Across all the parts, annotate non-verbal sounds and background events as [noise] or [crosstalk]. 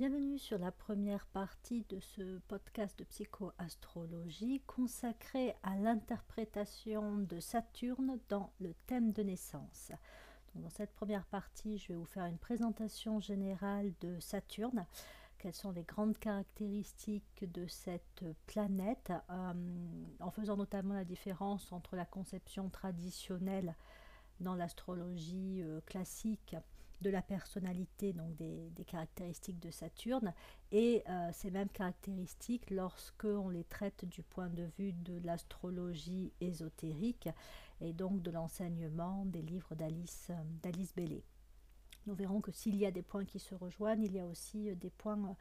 Bienvenue sur la première partie de ce podcast de psychoastrologie consacré à l'interprétation de Saturne dans le thème de naissance. dans cette première partie, je vais vous faire une présentation générale de Saturne, quelles sont les grandes caractéristiques de cette planète, euh, en faisant notamment la différence entre la conception traditionnelle dans l'astrologie euh, classique de la personnalité, donc des, caractéristiques de Saturne, et euh, ces mêmes caractéristiques lorsque on les traite du point de vue de l'astrologie ésotérique et donc de l'enseignement des livres d'Alice euh, d'Alice Bellé. Nous verrons que s'il y a des points qui se rejoignent, il y a aussi euh, des points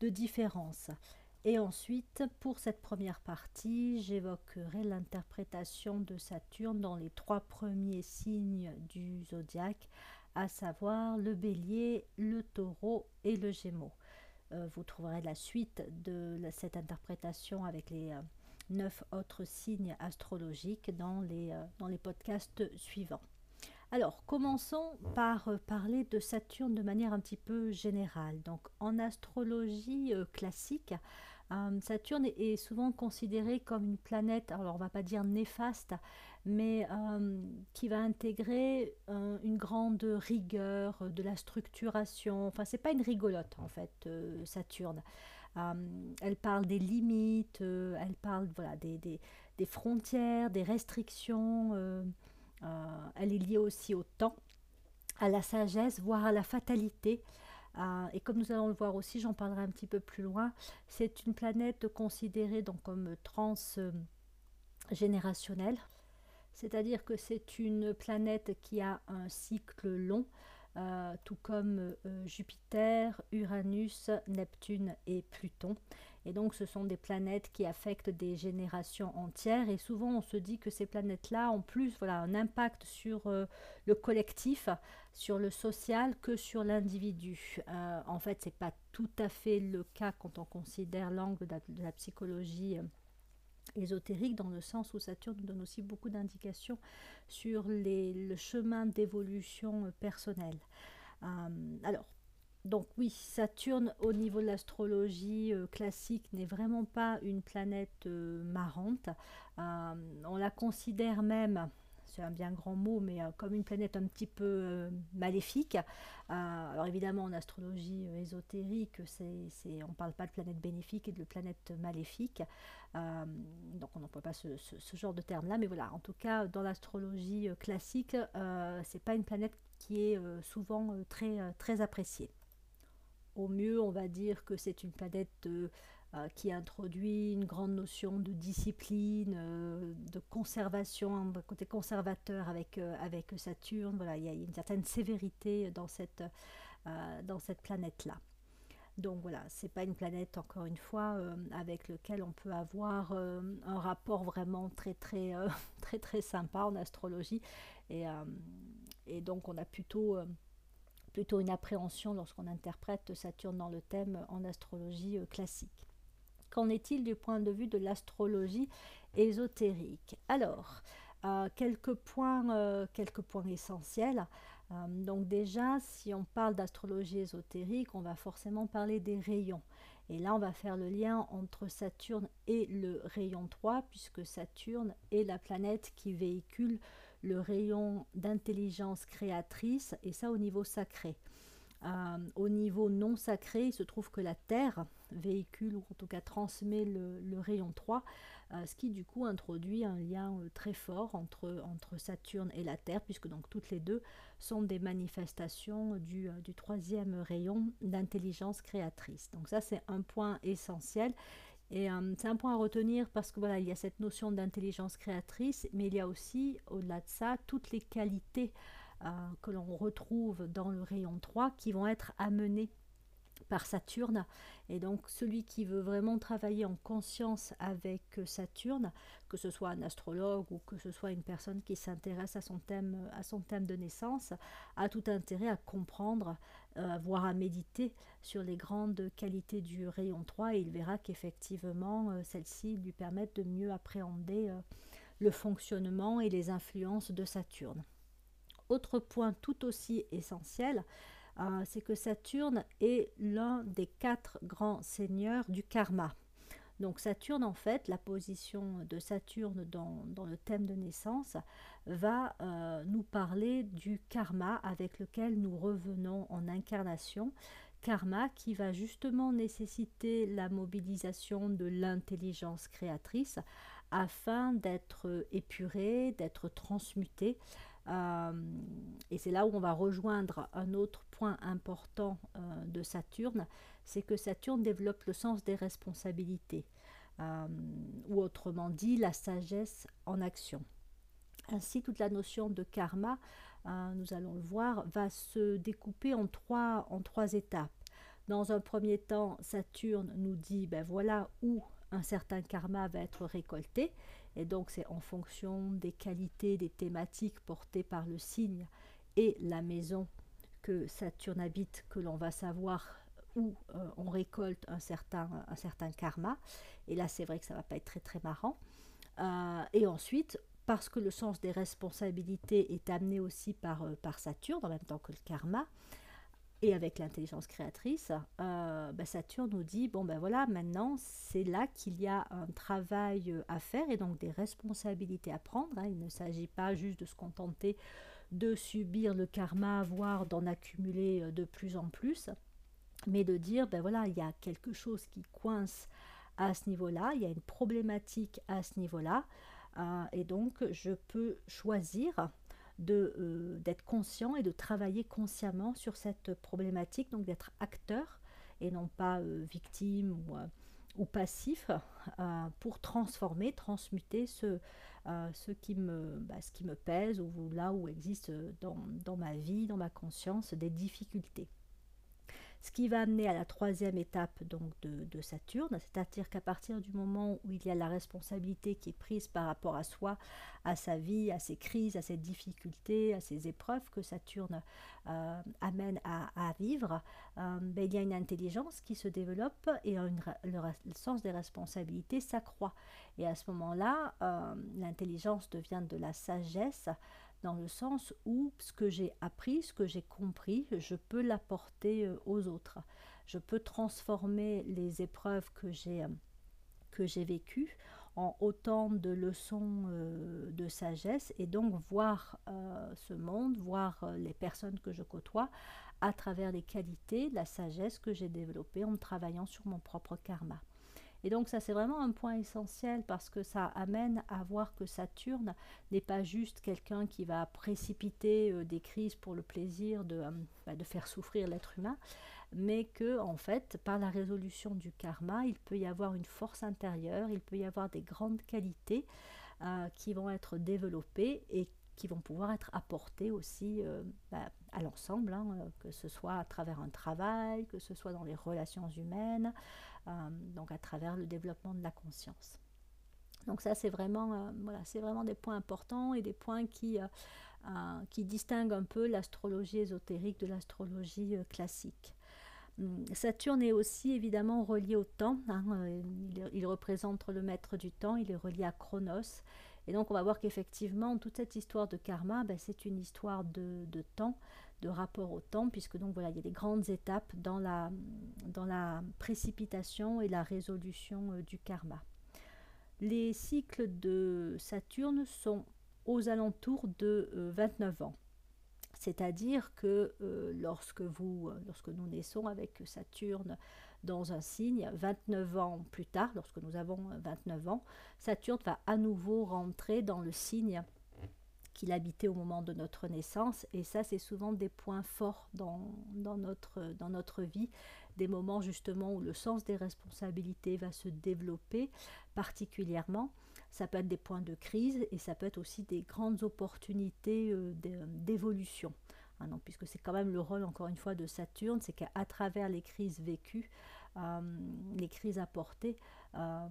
de différence. Et ensuite, pour cette première partie, j'évoquerai l'interprétation de Saturne dans les trois premiers signes du zodiaque, à savoir le bélier, le taureau et le gémeaux. Euh, vous trouverez la suite de cette interprétation avec les euh, neuf autres signes astrologiques dans les, euh, dans les podcasts suivants. Alors, commençons par parler de Saturne de manière un petit peu générale. Donc, en astrologie classique, Saturne est souvent considéré comme une planète, alors on va pas dire néfaste, mais euh, qui va intégrer euh, une grande rigueur de la structuration. Enfin, c'est pas une rigolote en fait, euh, Saturne. elle parle des limites, elle parle voilà, des, des, des, frontières, des restrictions. elle est liée aussi au temps, à la sagesse, voire à la fatalité. et comme nous allons le voir aussi, j'en parlerai un petit peu plus loin, c'est une planète considérée donc comme transgénérationnelle. C'est-à-dire que c'est une planète qui a un cycle long, euh, tout comme euh, Jupiter, Uranus, Neptune et Pluton. Et donc ce sont des planètes qui affectent des générations entières. Et souvent on se dit que ces planètes-là ont plus un impact sur euh, le collectif, sur le social que sur l'individu. en fait, ce n'est pas tout à fait le cas quand on considère l'angle de, la psychologie ésotérique dans le sens où Saturne nous donne aussi beaucoup d'indications sur les, le chemin d'évolution euh, personnelle. Euh, alors, donc oui, Saturne au niveau de l'astrologie euh, classique n'est vraiment pas une planète marrante. on la considère même c'est un bien grand mot, mais euh, comme une planète un petit peu euh, maléfique. Euh, alors évidemment, en astrologie ésotérique, on ne parle pas de planète bénéfique et de planète maléfique. donc on n'emploie pas ce, genre de terme-là, mais voilà, en tout cas, dans l'astrologie classique, c'est pas une planète qui est souvent très, très appréciée. Au mieux, on va dire que c'est une planète qui introduit une grande notion de discipline, euh, de conservation, côté conservateur avec, euh, avec Saturne. Voilà, il y a une certaine sévérité dans cette, dans cette planète-là. Donc voilà, c'est pas une planète, encore une fois, avec lequel on peut avoir un rapport vraiment très très [laughs] très très sympa en astrologie. Et, et donc on a plutôt plutôt une appréhension lorsqu'on interprète Saturne dans le thème en astrologie classique. Qu'en est-il du point de vue de l'astrologie ésotérique? Alors, euh, quelques, points, euh, quelques points essentiels. Euh, donc déjà, si on parle d'astrologie ésotérique, on va forcément parler des rayons. Et là, on va faire le lien entre Saturne et le rayon 3, puisque Saturne est la planète qui véhicule le rayon d'intelligence créatrice, et ça au niveau sacré. Euh, au niveau non sacré, il se trouve que la Terre véhicule ou en tout cas transmet le, rayon 3, euh, ce qui du coup introduit un lien euh, très fort entre, entre Saturne et la Terre, puisque donc toutes les deux sont des manifestations du, du troisième rayon d'intelligence créatrice. Donc ça c'est un point essentiel. Et c'est un point à retenir parce que voilà, il y a cette notion d'intelligence créatrice, mais il y a aussi, au-delà de ça, toutes les qualités que l'on retrouve dans le rayon 3 qui vont être amenés par Saturne. Et donc celui qui veut vraiment travailler en conscience avec Saturne, que ce soit un astrologue ou que ce soit une personne qui s'intéresse à son thème, de naissance, a tout intérêt à comprendre, euh, voire à méditer sur les grandes qualités du rayon 3 et il verra qu'effectivement euh, celles-ci lui permettent de mieux appréhender le fonctionnement et les influences de Saturne. Autre point tout aussi essentiel, euh, c'est que Saturne est l'un des quatre grands seigneurs du karma. Donc Saturne, en fait, la position de Saturne dans, le thème de naissance va euh, nous parler du karma avec lequel nous revenons en incarnation. Karma qui va justement nécessiter la mobilisation de l'intelligence créatrice afin d'être épuré, d'être transmuté. Euh, et c'est là où on va rejoindre un autre point important euh, de Saturne, c'est que Saturne développe le sens des responsabilités, euh, ou autrement dit la sagesse en action. Ainsi, toute la notion de karma, nous allons le voir, va se découper en trois, en trois étapes. Dans un premier temps, Saturne nous dit, ben voilà où un certain karma va être récolté. Et donc c'est en fonction des qualités, des thématiques portées par le signe et la maison que Saturne habite que l'on va savoir où euh, on récolte un certain, karma. Et là c'est vrai que ça va pas être très très marrant. Euh, et ensuite, parce que le sens des responsabilités est amené aussi par, euh, par Saturne en même temps que le karma, et avec l'intelligence créatrice, euh, ben, Saturne nous dit bon ben voilà, maintenant c'est là qu'il y a un travail euh, à faire et donc des responsabilités à prendre. Hein. Il ne s'agit pas juste de se contenter de subir le karma, voire d'en accumuler euh, de plus en plus, mais de dire ben voilà, il y a quelque chose qui coince à ce niveau-là, il y a une problématique à ce niveau-là, et donc je peux choisir euh, d'être conscient et de travailler consciemment sur cette problématique, donc d'être acteur et non pas euh, victime ou, euh, ou passif pour transformer, transmuter ce, ce, qui me, bah, ce qui me pèse ou là où existe dans, dans ma vie, dans ma conscience, des difficultés. Ce qui va amener à la troisième étape donc de, Saturne, c'est-à-dire qu'à partir du moment où il y a la responsabilité qui est prise par rapport à soi, à sa vie, à ses crises, à ses difficultés, à ses épreuves que Saturne euh, amène à, vivre, euh, ben, il y a une intelligence qui se développe et le, sens des responsabilités s'accroît. Et à ce moment-là, euh, l'intelligence devient de la sagesse dans le sens où ce que j'ai appris, ce que j'ai compris, je peux l'apporter euh, aux autres. Je peux transformer les épreuves que j'ai euh, vécues en autant de leçons euh, de sagesse et donc voir ce monde, voir les personnes que je côtoie à travers les qualités, la sagesse que j'ai développée en travaillant sur mon propre karma. Et donc ça c'est vraiment un point essentiel parce que ça amène à voir que Saturne n'est pas juste quelqu'un qui va précipiter euh, des crises pour le plaisir de, euh, bah, de faire souffrir l'être humain, mais que en fait par la résolution du karma il peut y avoir une force intérieure, il peut y avoir des grandes qualités euh, qui vont être développées et qui vont pouvoir être apportées aussi bah, à l'ensemble, hein, que ce soit à travers un travail, que ce soit dans les relations humaines, euh, donc à travers le développement de la conscience. Donc ça, c'est vraiment, euh, voilà, vraiment des points importants et des points qui, euh, qui distinguent un peu l'astrologie ésotérique de l'astrologie classique. Hum, Saturne est aussi évidemment relié au temps. Hein, il, représente le maître du temps, il est relié à Chronos. Et donc on va voir qu'effectivement, toute cette histoire de karma, ben, c'est une histoire de, temps de rapport au temps, puisque donc voilà, il y a des grandes étapes dans la, dans la précipitation et la résolution euh, du karma. Les cycles de Saturne sont aux alentours de 29 euh, ans. C'est-à-dire que euh, lorsque, vous, lorsque nous naissons avec Saturne dans un signe, 29 ans plus tard, lorsque nous avons 29 ans, Saturne va à nouveau rentrer dans le signe qu'il habitait au moment de notre naissance. Et ça, c'est souvent des points forts dans, dans, notre, dans notre vie, des moments justement où le sens des responsabilités va se développer particulièrement. Ça peut être des points de crise et ça peut être aussi des grandes opportunités euh, d'évolution. Non, puisque c'est quand même le rôle, encore une fois, de Saturne, c'est qu'à travers les crises vécues, euh, les crises apportées, euh,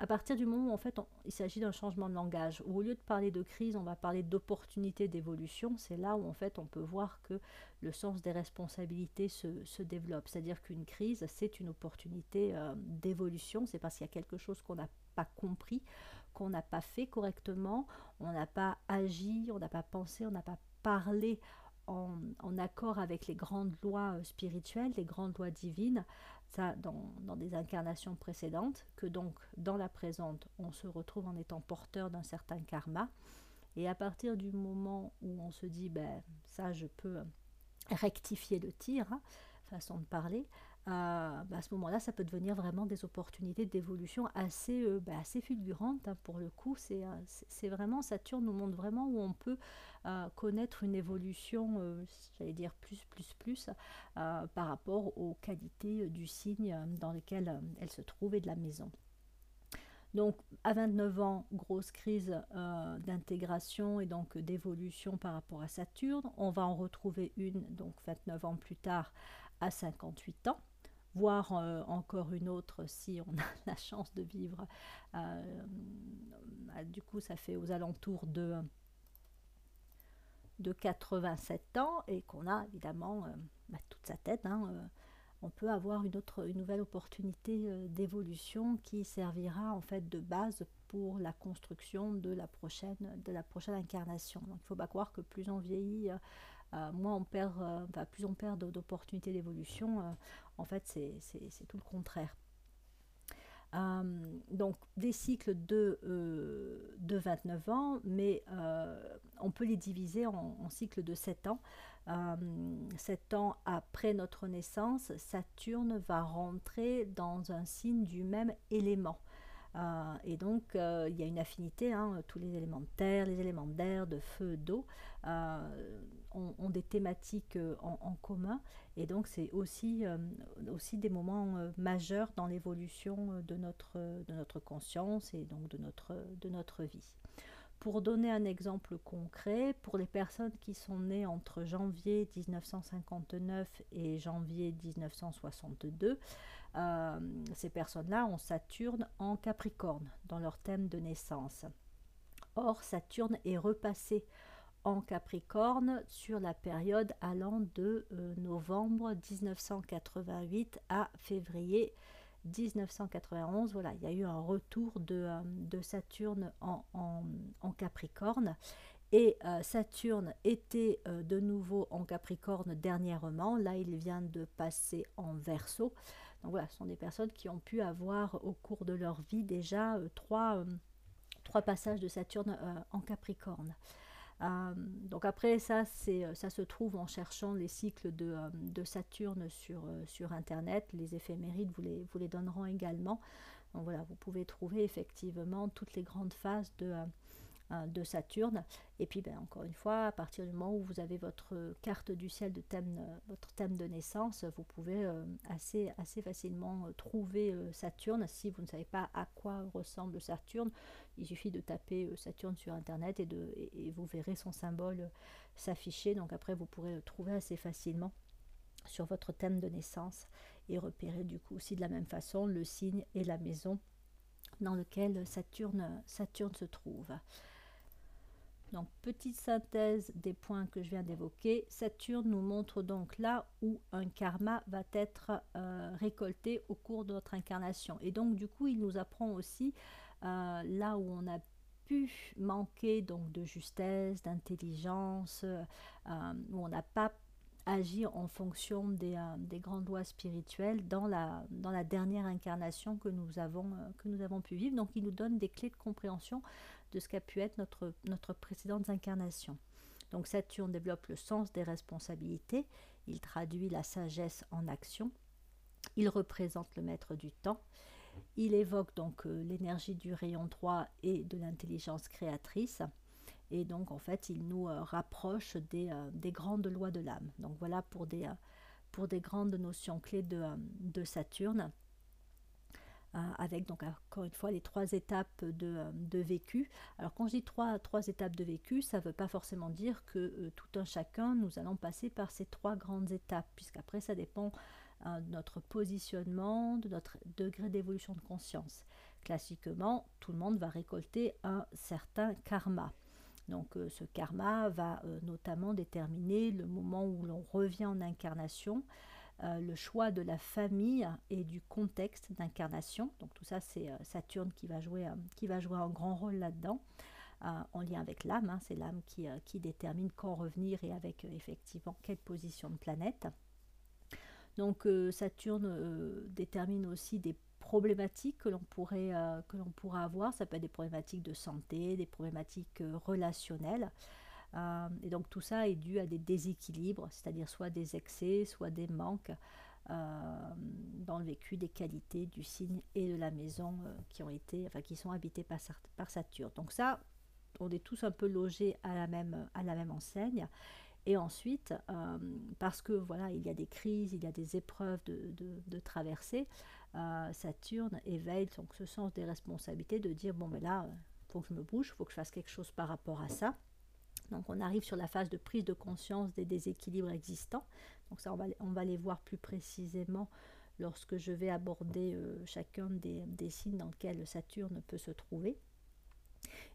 à partir du moment où en fait il s'agit d'un changement de langage, où au lieu de parler de crise, on va parler d'opportunité d'évolution, c'est là où en fait on peut voir que le sens des responsabilités se, développe. C'est-à-dire qu'une crise, c'est une opportunité euh, d'évolution, c'est parce qu'il y a quelque chose qu'on n'a pas compris, qu'on n'a pas fait correctement, on n'a pas agi, on n'a pas pensé, on n'a pas parlé en, accord avec les grandes lois spirituelles, les grandes lois divines, ça dans, dans, des incarnations précédentes, que donc dans la présente, on se retrouve en étant porteur d'un certain karma. Et à partir du moment où on se dit, ben, ça, je peux rectifier le tir, hein, façon de parler, euh, bah, à ce moment-là, ça peut devenir vraiment des opportunités d'évolution assez, euh, bah, fulgurantes. Hein, pour le coup, euh, c'est vraiment, Saturne nous montre vraiment où on peut connaître une évolution, j'allais dire plus, plus, plus, par rapport aux qualités du signe dans lequel elle se trouve et de la maison. Donc à 29 ans, grosse crise d'intégration et donc d'évolution par rapport à Saturne. On va en retrouver une, donc 29 ans plus tard, à 58 ans voire euh, encore une autre si on a [laughs] la chance de vivre. Euh, bah, du coup, ça fait aux alentours de, de 87 ans et qu'on a évidemment euh, bah, toute sa tête. Hein, on peut avoir une autre, une nouvelle opportunité d'évolution qui servira en fait de base pour la construction de la prochaine, de la prochaine incarnation. Donc, il ne faut pas croire que plus on vieillit, euh, moins on perd, euh, plus on perd d'opportunités d'évolution. Euh, en fait, c'est tout le contraire. donc des cycles de, de 29 ans, mais on peut les diviser en, en cycles de 7 ans. 7 ans après notre naissance, Saturne va rentrer dans un signe du même élément. Euh, et donc, euh, il y a une affinité, hein, tous les éléments de terre, les éléments d'air, de feu, d'eau euh, ont, des thématiques en, commun. Et donc, c'est aussi, aussi des moments majeurs dans l'évolution de notre, de notre conscience et donc de notre, de notre vie. Pour donner un exemple concret, pour les personnes qui sont nées entre janvier 1959 et janvier 1962, euh, ces personnes-là ont Saturne en Capricorne dans leur thème de naissance. Or, Saturne est repassé en Capricorne sur la période allant de euh, novembre 1988 à février 1991. Voilà, il y a eu un retour de, euh, Saturne en, Capricorne. Et Saturne était de nouveau en Capricorne dernièrement. Là, il vient de passer en Verseau. Voilà, ce sont des personnes qui ont pu avoir au cours de leur vie déjà euh, trois, euh, trois, passages de Saturne euh, en Capricorne. donc après ça, ça se trouve en cherchant les cycles de, de Saturne sur, sur Internet. Les éphémérides vous les, vous les donneront également. Donc voilà, vous pouvez trouver effectivement toutes les grandes phases de, euh, de Saturne. Et puis, ben, encore une fois, à partir du moment où vous avez votre carte du ciel de thème, euh, votre thème de naissance, vous pouvez euh, assez, facilement trouver Saturne. Si vous ne savez pas à quoi ressemble Saturne, il suffit de taper Saturne sur Internet et, de, et, vous verrez son symbole s'afficher. Donc après, vous pourrez le trouver assez facilement sur votre thème de naissance et repérer du coup aussi de la même façon le signe et la maison dans lequel Saturne, Saturne se trouve. Donc, petite synthèse des points que je viens d'évoquer. Saturne nous montre donc là où un karma va être euh, récolté au cours de notre incarnation. Et donc, du coup, il nous apprend aussi euh, là où on a pu manquer donc de justesse, d'intelligence, euh, où on n'a pas agi en fonction des, grandes lois spirituelles dans la, dans la dernière incarnation que nous, avons, que nous avons pu vivre. Donc il nous donne des clés de compréhension de ce qu'a pu être notre, notre précédente incarnation. Donc Saturne développe le sens des responsabilités, il traduit la sagesse en action, il représente le maître du temps, il évoque donc euh, l'énergie du rayon 3 et de l'intelligence créatrice, et donc en fait il nous euh, rapproche des, euh, des, grandes lois de l'âme. Donc voilà pour des, pour des grandes notions clés de, de Saturne. Euh, avec donc encore une fois les trois étapes de, de, vécu. Alors quand je dis trois, trois étapes de vécu, ça ne veut pas forcément dire que euh, tout un chacun, nous allons passer par ces trois grandes étapes, puisqu'après ça dépend euh, de notre positionnement, de notre degré d'évolution de conscience. Classiquement, tout le monde va récolter un certain karma. Donc ce karma va notamment déterminer le moment où l'on revient en incarnation, euh, le choix de la famille et du contexte d'incarnation. Donc tout ça, c'est euh, Saturne qui va, jouer, euh, qui va jouer un grand rôle là-dedans. en lien avec l'âme. Hein. c'est l'âme qui, qui, détermine quand revenir et avec effectivement quelle position de planète. Donc Saturne détermine aussi des problématiques que l'on pourrait que l'on pourra avoir. Ça peut être des problématiques de santé, des problématiques relationnelles. Et donc tout ça est dû à des déséquilibres, c'est-à-dire soit des excès, soit des manques euh, dans le vécu des qualités du signe et de la maison euh, qui ont été, enfin qui sont habitées par, Saturne. Donc ça, on est tous un peu logés à la même, enseigne. Et ensuite, euh, parce que voilà, il y a des crises, il y a des épreuves de, traverser, Saturne éveille donc ce sens des responsabilités de dire bon mais là, faut que je me bouge, faut que je fasse quelque chose par rapport à ça. Donc on arrive sur la phase de prise de conscience des déséquilibres existants. Donc ça, on va, les voir plus précisément lorsque je vais aborder euh, chacun des, signes dans lesquels Saturne peut se trouver.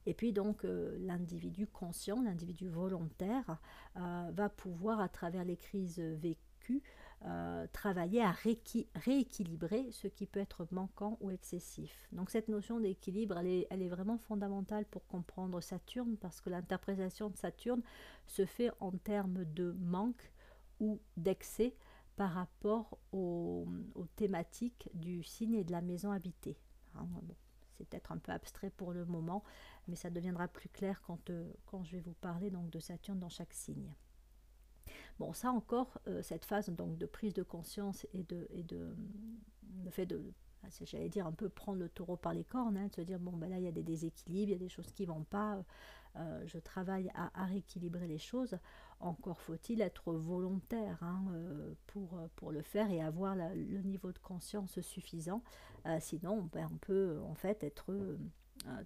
Et puis donc euh, l'individu conscient, l'individu volontaire, euh, va pouvoir à travers les crises vécues travailler à rééquilibrer ce qui peut être manquant ou excessif. Donc cette notion d'équilibre, elle est, vraiment fondamentale pour comprendre Saturne parce que l'interprétation de Saturne se fait en termes de manque ou d'excès par rapport aux, thématiques du signe et de la maison habitée. Hein, c'est peut-être un peu abstrait pour le moment, mais ça deviendra plus clair quand, euh, quand je vais vous parler donc, de Saturne dans chaque signe. Bon, ça encore, euh, cette phase donc, de prise de conscience et de, et de le fait de, j'allais dire, un peu prendre le taureau par les cornes, hein, de se dire, bon, ben là, il y a des déséquilibres, il y a des choses qui ne vont pas, euh, je travaille à, rééquilibrer les choses. Encore faut-il être volontaire hein, euh, pour, pour le faire et avoir le niveau de conscience suffisant. Euh, sinon, ben, on peut en fait être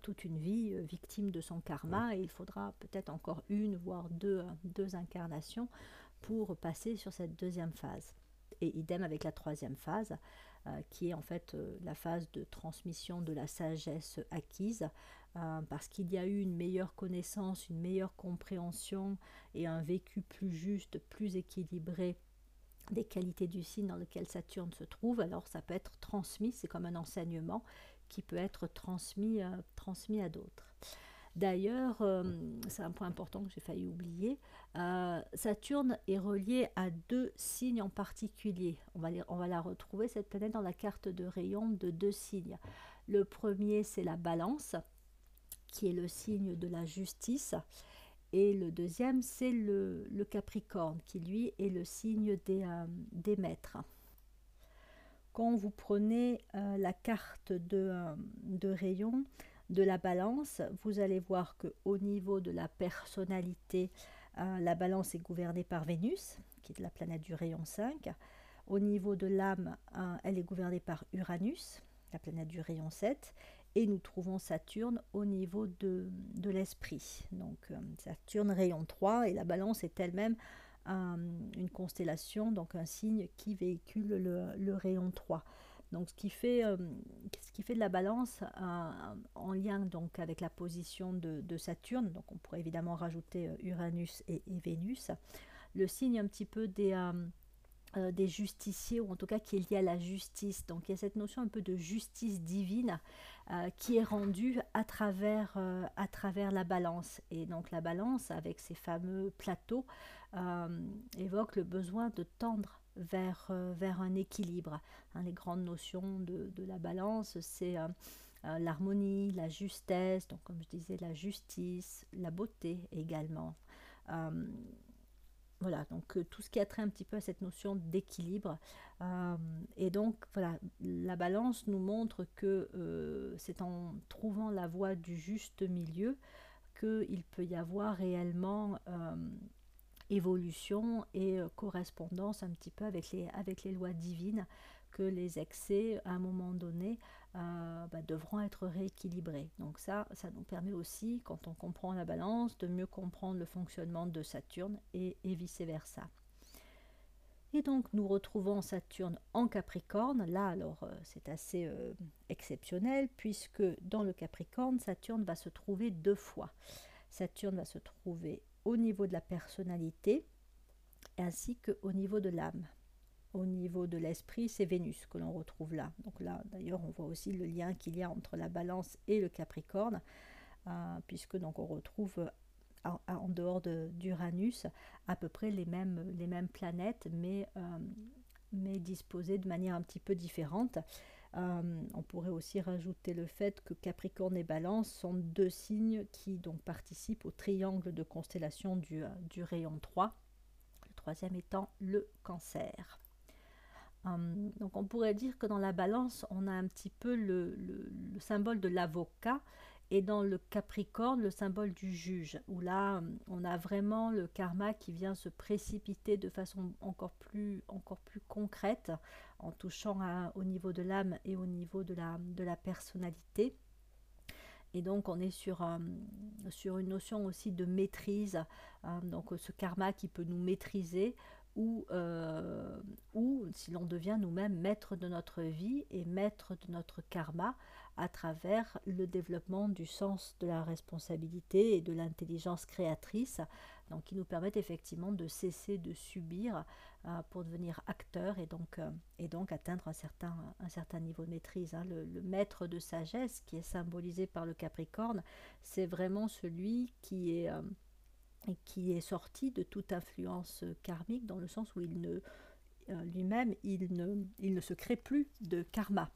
toute une vie victime de son karma et il faudra peut-être encore une, voire deux, deux incarnations pour passer sur cette deuxième phase. Et idem avec la troisième phase, qui est en fait la phase de transmission de la sagesse acquise, euh, parce qu'il y a eu une meilleure connaissance, une meilleure compréhension et un vécu plus juste, plus équilibré des qualités du signe dans lequel Saturne se trouve, alors ça peut être transmis, c'est comme un enseignement qui peut être euh, transmis à d'autres. D'ailleurs, euh, c'est un point important que j'ai failli oublier, Saturne est relié à deux signes en particulier. On va, la retrouver, cette planète, dans la carte de rayon de deux signes. Le premier, c'est la balance, qui est le signe de la justice. Et le deuxième, c'est le, Capricorne, qui lui est le signe des, euh, maîtres. Quand vous prenez euh, la carte de, euh, de, rayon de la balance, vous allez voir que au niveau de la personnalité, la balance est gouvernée par Vénus, qui est la planète du rayon 5. Au niveau de l'âme, elle est gouvernée par Uranus, la planète du rayon 7 et nous trouvons Saturne au niveau de, l'esprit. Donc euh, Saturne rayon 3 et la balance est elle-même une constellation, donc un signe qui véhicule le, rayon 3. Donc ce qui fait, euh, ce qui fait de la balance euh, en lien donc avec la position de, Saturne, donc on pourrait évidemment rajouter Uranus et, Vénus, le signe un petit peu des euh, des justiciers, ou en tout cas qui est lié à la justice. Donc il y a cette notion un peu de justice divine euh, qui est rendue à travers, euh, à travers la balance. Et donc la balance, avec ces fameux plateaux, évoque le besoin de tendre vers, vers un équilibre. Hein, les grandes notions de, de la balance, c'est l'harmonie, la justesse, donc comme je disais, la justice, la beauté également. Voilà, donc euh, tout ce qui a trait un petit peu à cette notion d'équilibre. Euh, et donc, voilà, la balance nous montre que euh, c'est en trouvant la voie du juste milieu qu'il peut y avoir réellement évolution et correspondance un petit peu avec les, avec les lois divines que les excès, à un moment donné, euh, bah, devront être rééquilibrés. Donc ça, ça nous permet aussi, quand on comprend la balance, de mieux comprendre le fonctionnement de Saturne et, vice-versa. Et donc nous retrouvons Saturne en Capricorne. Là alors euh, c'est assez euh, exceptionnel puisque dans le Capricorne, Saturne va se trouver deux fois. Saturne va se trouver au niveau de la personnalité ainsi qu'au niveau de l'âme au niveau de l'esprit, c'est Vénus que l'on retrouve là. Donc là, d'ailleurs, on voit aussi le lien qu'il y a entre la balance et le Capricorne. puisque donc on retrouve en, dehors d'Uranus à peu près les mêmes, les mêmes planètes, mais, mais disposées de manière un petit peu différente. On pourrait aussi rajouter le fait que Capricorne et Balance sont deux signes qui participent au triangle de constellation du, du rayon 3, le troisième étant le cancer. Donc on pourrait dire que dans la balance, on a un petit peu le, symbole de l'avocat et dans le Capricorne, le symbole du juge, où là, on a vraiment le karma qui vient se précipiter de façon encore plus, encore plus concrète, en touchant au niveau de l'âme et au niveau de la, de la personnalité. Et donc on est sur, sur une notion aussi de maîtrise, donc ce karma qui peut nous maîtriser, ou, euh, ou si l'on devient nous-mêmes maître de notre vie et maître de notre karma à travers le développement du sens de la responsabilité et de l'intelligence créatrice, donc qui nous permettent effectivement de cesser de subir euh, pour devenir acteur et donc, euh, et donc atteindre un certain, un certain niveau de maîtrise. Hein. Le, maître de sagesse qui est symbolisé par le Capricorne, c'est vraiment celui qui est et qui est sorti de toute influence karmique dans le sens où il ne euh, lui-même il ne, il ne se crée plus de karma.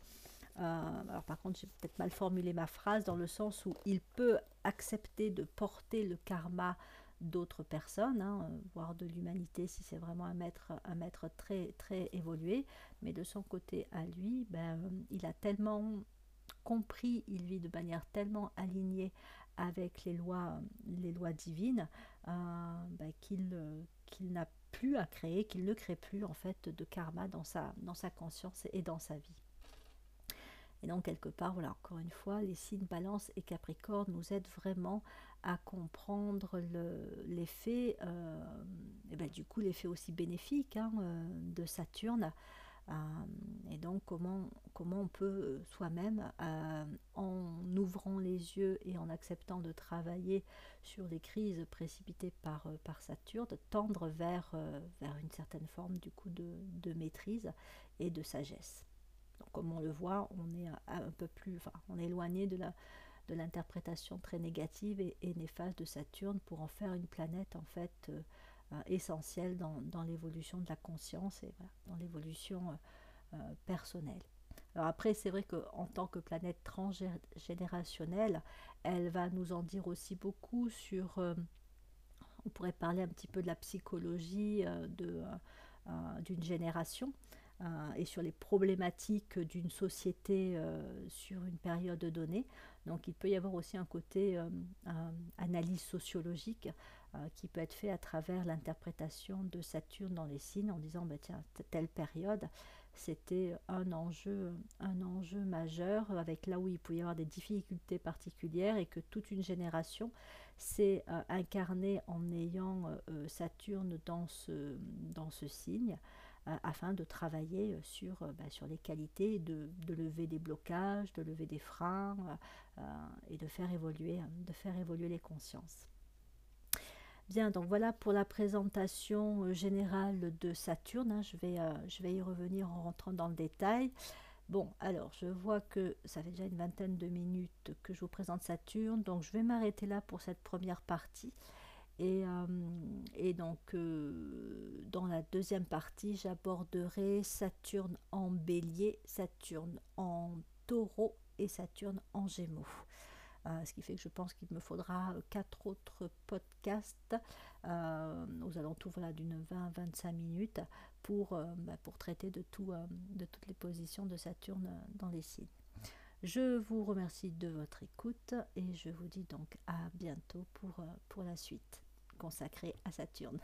Euh, alors par contre j'ai peut-être mal formulé ma phrase dans le sens où il peut accepter de porter le karma d'autres personnes, hein, voire de l'humanité si c'est vraiment un maître, très évolué, mais de son côté à lui, ben, il a tellement compris, il vit de manière tellement alignée avec les lois, les lois divines, euh, ben, euh, qu'il n'a plus à créer, qu'il ne crée plus en fait de karma dans sa, dans sa conscience et dans sa vie. Et donc quelque part, voilà, encore une fois, les signes balance et capricorne nous aident vraiment à comprendre l'effet, euh, et ben, du coup l'effet aussi bénéfique hein, de Saturne euh, et donc comment, on peut euh, soi-même, euh, en ouvrant les yeux et en acceptant de travailler sur les crises précipitées par, Saturne, tendre vers, vers une certaine forme du coup de, maîtrise et de sagesse. Donc comme on le voit, on est un peu plus, enfin, on est éloigné de la de l'interprétation très négative et, néfaste de Saturne pour en faire une planète en fait euh, essentiel dans, dans l'évolution de la conscience et dans l'évolution euh, euh, personnelle. Alors après, c'est vrai qu'en tant que planète transgénérationnelle, elle va nous en dire aussi beaucoup sur, on pourrait parler un petit peu de la psychologie d'une génération et sur les problématiques d'une société sur une période donnée. Donc il peut y avoir aussi un côté analyse sociologique euh, qui peut être fait à travers l'interprétation de Saturne dans les signes en disant bah, tiens, telle période, c'était un enjeu, un enjeu majeur avec là où il pouvait y avoir des difficultés particulières et que toute une génération s'est euh, incarnée en ayant euh, Saturne dans ce, dans ce signe afin de travailler sur, bah, sur les qualités, de, de, lever des blocages, de lever des freins et de faire évoluer, de faire évoluer les consciences. Bien, donc voilà pour la présentation euh, générale de Saturne. Hein. Je, vais, euh, je vais y revenir en rentrant dans le détail. Bon, alors je vois que ça fait déjà une vingtaine de minutes que je vous présente Saturne, donc je vais m'arrêter là pour cette première partie. Et, euh, et donc dans la deuxième partie, j'aborderai Saturne en bélier, Saturne en taureau et Saturne en gémeaux. Euh, ce qui fait que je pense qu'il me faudra euh, quatre autres podcasts euh, aux alentours d'une 20-25 minutes pour, bah, pour traiter de, tout, de toutes les positions de Saturne dans les signes. Je vous remercie de votre écoute et je vous dis donc à bientôt pour, pour la suite consacrée à Saturne.